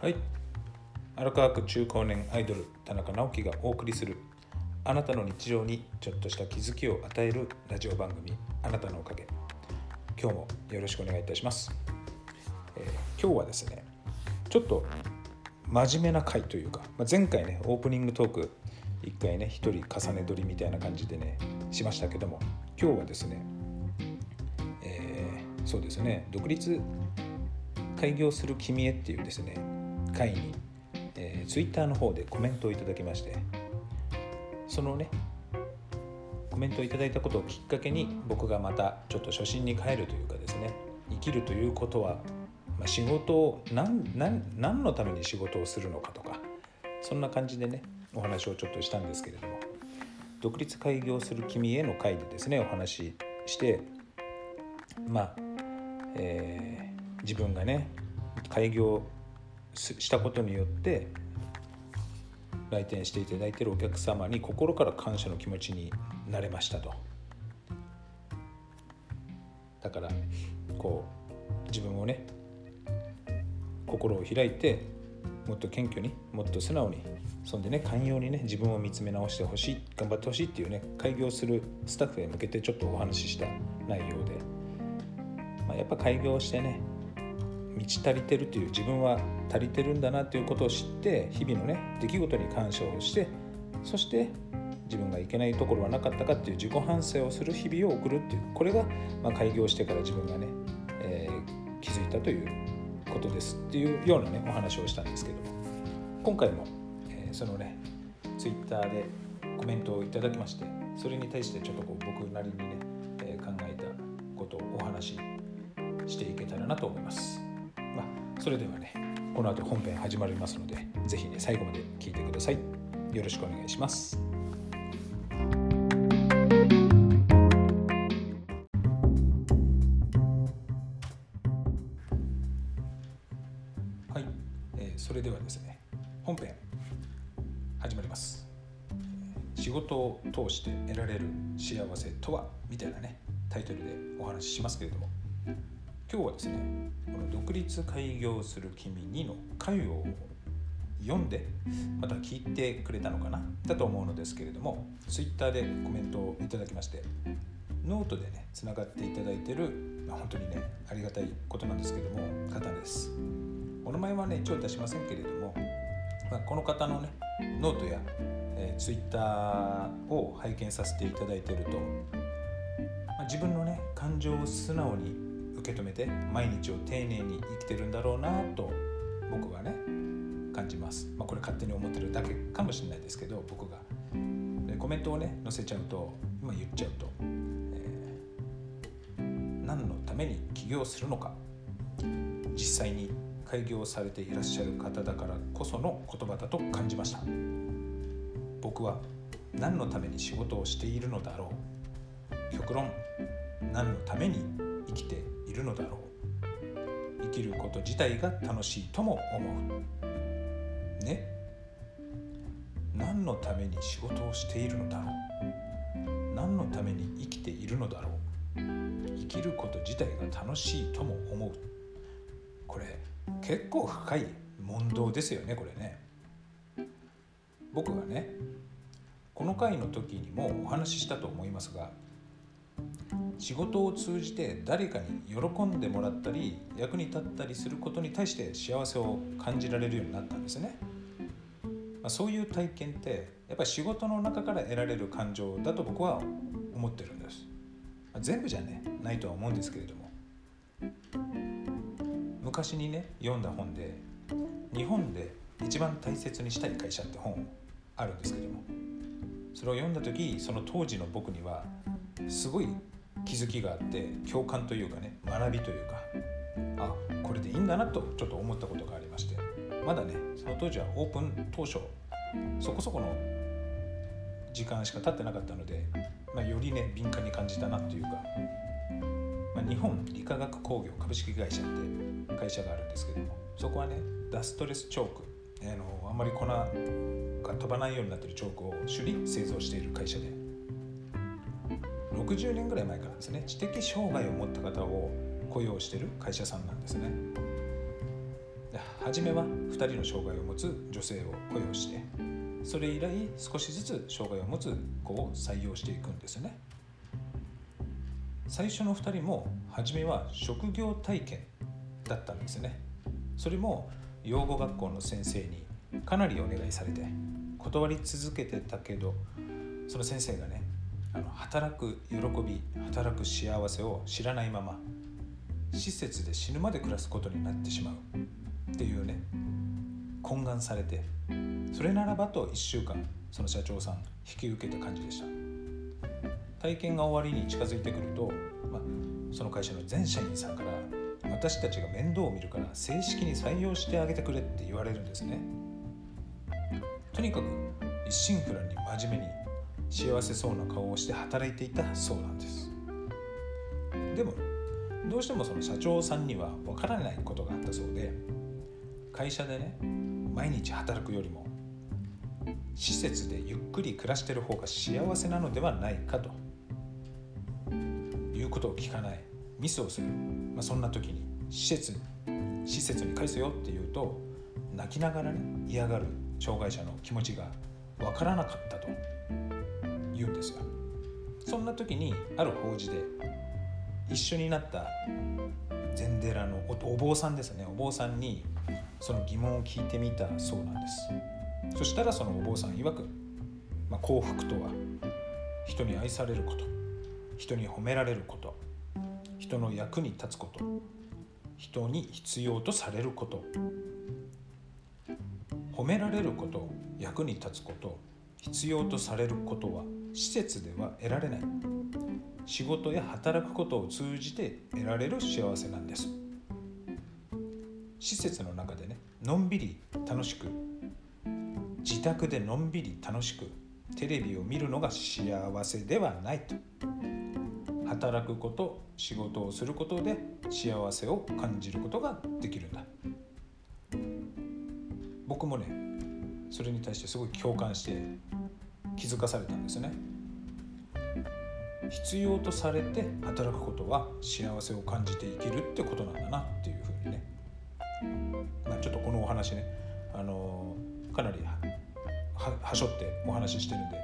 はい。荒川区中高年アイドル田中直樹がお送りするあなたの日常にちょっとした気づきを与えるラジオ番組あなたのおかげ。今日もよろしくお願いいたします、えー今日はですねちょっと真面目な回というか、まあ、前回ねオープニングトーク一回ね一人重ね撮りみたいな感じでねしましたけども今日はですね、えーそうですね独立開業する君へっていうですね会に、えー、ツイッターの方でコメントをいただきましてそのねコメントをいただいたことをきっかけに僕がまたちょっと初心に帰るというかですね生きるということは、まあ、仕事を何何のために仕事をするのかとかそんな感じでねお話をちょっとしたんですけれども独立開業する君への会でですねお話ししてまあ、えー自分がね開業したことによって来店していただいているお客様に心から感謝の気持ちになれましたと。だからこう自分をね心を開いてもっと謙虚にもっと素直にそんでね寛容にね自分を見つめ直してほしい頑張ってほしいっていうね開業するスタッフへ向けてちょっとお話しした内容で、まあ、やっぱ開業してね満ち足りてるという自分は足りてるんだなということを知って日々のね出来事に感謝をしてそして自分がいけないところはなかったかっていう自己反省をする日々を送るっていうこれが、ま、開業してから自分がね、えー気づいたということですっていうようなねお話をしたんですけど今回も、えーそのねツイッターでコメントをいただきましてそれに対してちょっとこう僕なりにね、えー考えたことをお話ししていけたらなと思います。まあ、それではねこの後本編始まりますのでぜひね最後まで聞いてください。よろしくお願いします。はい、えーそれではですね本編始まります。仕事を通して得られる幸せとは？みたいなねタイトルでお話ししますけれども。今日はですねこの「独立開業する君に」の回を読んでまた聞いてくれたのかなだと思うのですけれども Twitter でコメントをいただきましてノートでねつながっていただいてる、まあ、本当にねありがたいことなんですけども方です。お名前はね一応出しませんけれども、まあ、この方のねノートや、えー、Twitter を拝見させていただいてると、まあ、自分のね感情を素直に受け止めて毎日を丁寧に生きてるんだろうなと僕はね感じます、まあ、これ勝手に思ってるだけかもしれないですけど僕が。でコメントをね載せちゃうと今言っちゃうと、えー何のために起業するのか。実際に開業されていらっしゃる方だからこその言葉だと感じました。僕は何のために仕事をしているのだろう。極論何のために生きてるのだろう。生きること自体が楽しいとも思う。ね。何のために仕事をしているのだろう。何のために生きているのだろう。生きること自体が楽しいとも思う。これ結構深い問答ですよねこれね。僕がねこの回の時にもお話ししたと思いますが仕事を通じて誰かに喜んでもらったり役に立ったりすることに対して幸せを感じられるようになったんですね、まあ、そういう体験ってやっぱり仕事の中から得られる感情だと僕は思ってるんです、まあ全部じゃねないとは思うんですけれども。昔にね読んだ本で日本で一番大切にしたい会社って本あるんですけども。それを読んだ時その当時の僕にはすごい気づきがあって共感というかね学びというかあこれでいいんだなとちょっと思ったことがありましてまだねその当時はオープン当初そこそこの時間しか経ってなかったので、まあ、よりね敏感に感じたなというか、まあ、日本理化学工業株式会社って会社があるんですけどもそこはねダストレスチョークあのあんまり粉が飛ばないようになってるチョークを首里製造している会社で60年ぐらい前からですね知的障害を持った方を雇用してる会社さんなんですね。で初めは2人の障害を持つ女性を雇用してそれ以来少しずつ障害を持つ子を採用していくんですよね。最初の2人も初めは職業体験だったんですね。それも養護学校の先生にかなりお願いされて断り続けてたけどその先生がねあの働く喜び働く幸せを知らないまま施設で死ぬまで暮らすことになってしまう。っていうね懇願されてそれならばと1週間その社長さん引き受けた感じでした。体験が終わりに近づいてくると、ま、その会社の全社員さんから私たちが面倒を見るから正式に採用してあげてくれって言われるんですね。とにかく一心不乱に真面目に幸せそうな顔をして働いていたそうなんです。でもどうしてもその社長さんにはわからないことがあったそうで会社でね毎日働くよりも施設でゆっくり暮らしてる方が幸せなのではないかということを聞かないミスをする、まあ、そんな時に施設施設に返すよって言うと泣きながらね嫌がる障害者の気持ちが分からなかったと。言うんですよ。そんな時にある法事で一緒になった禅寺のお坊さんですね。お坊さんにその疑問を聞いてみたそうなんです。そしたらそのお坊さん曰く、まあ、幸福とは人に愛されること人に褒められること人の役に立つこと人に必要とされること褒められること役に立つこと必要とされることは施設では得られない。仕事や働くことを通じて得られる幸せなんです。施設の中でねのんびり楽しく自宅でのんびり楽しくテレビを見るのが幸せではない。と働くこと仕事をすることで幸せを感じることができるんだ。僕もねそれに対してすごい共感して気づかされたんですね必要とされて働くことは幸せを感じて生きるってことなんだなっていうふうにねまあ、ちょっとこのお話ね、あのかなりはしょってお話ししてるんで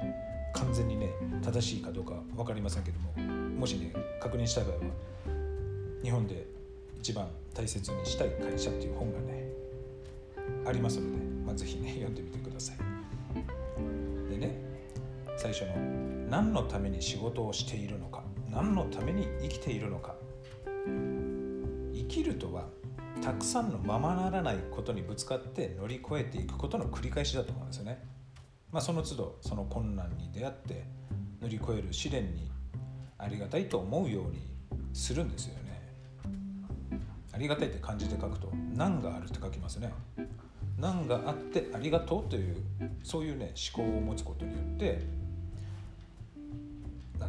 完全にね正しいかどうか分かりませんけどももしね確認したい場合は日本で一番大切にしたい会社っていう本がねありますので、まあ、ぜひね読んでみてください。でね最初の何のために仕事をしているのか何のために生きているのか生きるとはたくさんのままならないことにぶつかって乗り越えていくことの繰り返しだと思うんですよね。まあ、その都度その困難に出会って乗り越える試練にありがたいと思うようにするんですよね。ありがたいって漢字で書くと「難がある」って書きますね。難があってありがとうというそういうね思考を持つことによって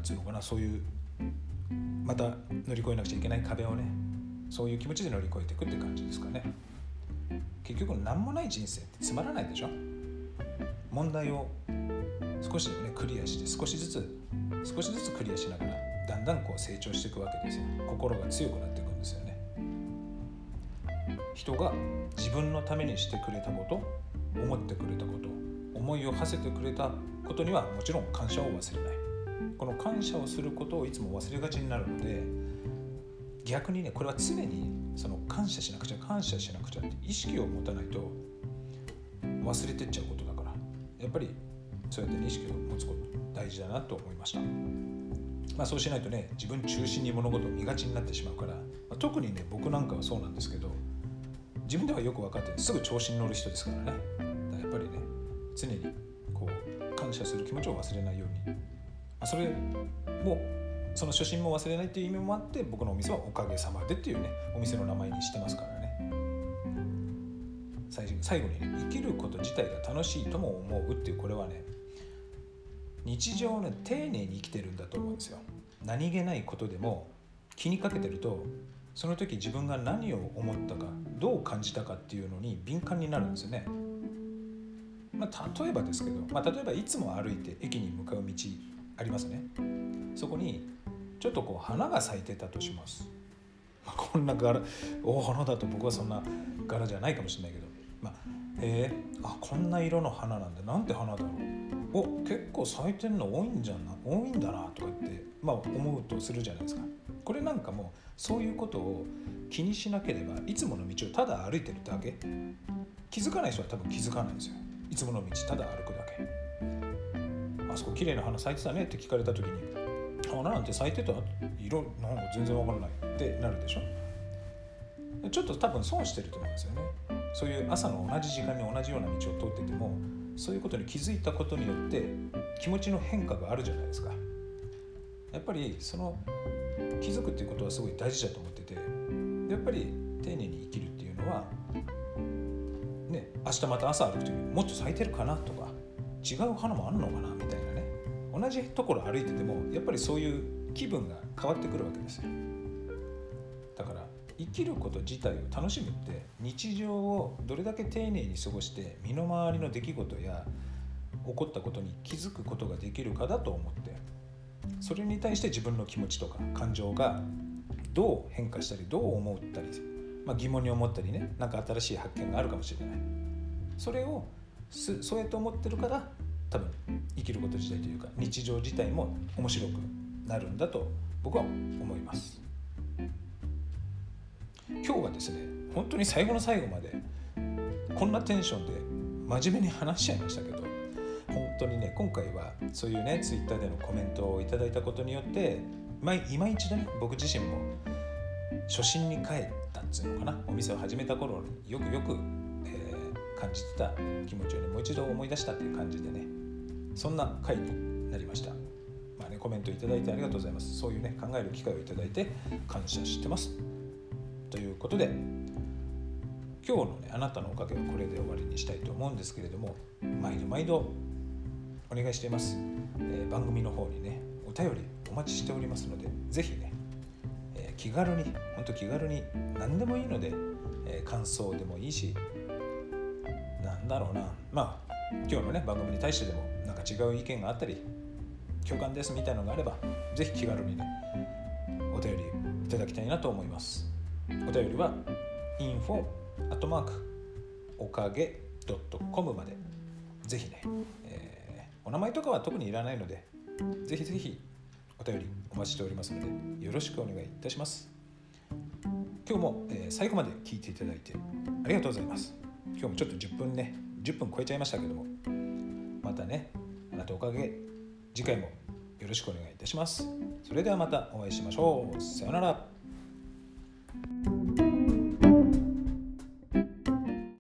何て言うのかなそういうまた乗り越えなくちゃいけない壁をねそういう気持ちで乗り越えていくって感じですかね。結局何もない人生ってつまらないでしょ？問題を少しねクリアして少しずつ少しずつクリアしながらだんだんこう成長していくわけですよ。心が強くなっていくんですよね。人が自分のためにしてくれたこと思ってくれたこと思いを馳せてくれたことにはもちろん感謝を忘れない。この感謝をすることをいつも忘れがちになるので逆にねこれは常にその感謝しなくちゃ感謝しなくちゃって意識を持たないと忘れてっちゃうことだからやっぱりそうやって、ね、意識を持つこと大事だなと思いました。まあ、そうしないとね自分中心に物事を見がちになってしまうから、まあ、特にね僕なんかはそうなんですけど自分ではよく分かってすぐ調子に乗る人ですからねからやっぱりね常にこう感謝する気持ちを忘れないように、それもその初心も忘れないっていう意味もあって僕のお店はおかげさまでっていうねお店の名前にしてますからね。最最後にね生きること自体が楽しいとも思うっていうこれはね日常ね丁寧に生きてるんだと思うんですよ。何気ないことでも気にかけてるとその時自分が何を思ったかどう感じたかっていうのに敏感になるんですよね。まあ、例えばですけど、まあ、例えばいつも歩いて駅に向かう道ありますね。そこにちょっとこう花が咲いてたとします、まあ、こんな柄お花だと僕はそんな柄じゃないかもしれないけど。まあ、へえあこんな色の花なんだ。なんて花だろう。お結構咲いてるの多いんじゃな多いんだなとか言って、まあ、思うとするじゃないですか。これなんかもそういうことを気にしなければいつもの道をただ歩いてるだけ。気づかない人は多分気づかないんですよ。いつもの道ただ歩くだけ。あそこ綺麗な花咲いてたねって聞かれた時に花なんて咲いてた？色なんか全然わからないってなるでしょ？ちょっと多分損してると思うんですよね。そういう朝の同じ時間に同じような道を通っててもそういうことに気づいたことによって気持ちの変化があるじゃないですか。やっぱりその気づくっていうことはすごい大事だと思っててやっぱり丁寧に生きるっていうのはね明日また朝歩く時にもっと咲いてるかなとか違う花もあるのかなみたいな。同じところ歩いててもやっぱりそういう気分が変わってくるわけですよ。だから生きること自体を楽しむって日常をどれだけ丁寧に過ごして身の回りの出来事や起こったことに気づくことができるかだと思ってそれに対して自分の気持ちとか感情がどう変化したりどう思ったり、まあ、疑問に思ったりね何か新しい発見があるかもしれない。それをそうやって思ってるから多分生きること自体というか日常自体も面白くなるんだと僕は思います。今日はですね本当に最後の最後までこんなテンションで真面目に話しちゃいましたけど本当にね今回はそういうねツイッターでのコメントをいただいたことによって今一度ね僕自身も初心に帰ったっつうのかなお店を始めた頃によくよく、えー、感じてた気持ちをねもう一度思い出したっていう感じでねそんな回になりました。まあねコメントいただいてありがとうございます。そういうね考える機会をいただいて感謝してます。ということで今日のねあなたのおかげはこれで終わりにしたいと思うんですけれども毎度毎度お願いしています、えー、番組の方にねお便りお待ちしておりますのでぜひね、えー、気軽に本当気軽に何でもいいので、えー、感想でもいいしなんだろうな。まあ今日のね番組に対してでもなんか違う意見があったり共感ですみたいなのがあればぜひ気軽にねお便りいただきたいなと思います。お便りは info アットマークおかげ .com までぜひね、えー、お名前とかは特にいらないのでぜひぜひお便りお待ちしておりますのでよろしくお願いいたします。今日も、えー、最後まで聞いていただいてありがとうございます。今日もちょっと10分ね10分超えちゃいましたけども。またねあなたおかげ。次回もよろしくお願いいたします。それではまたお会いしましょう。さようなら。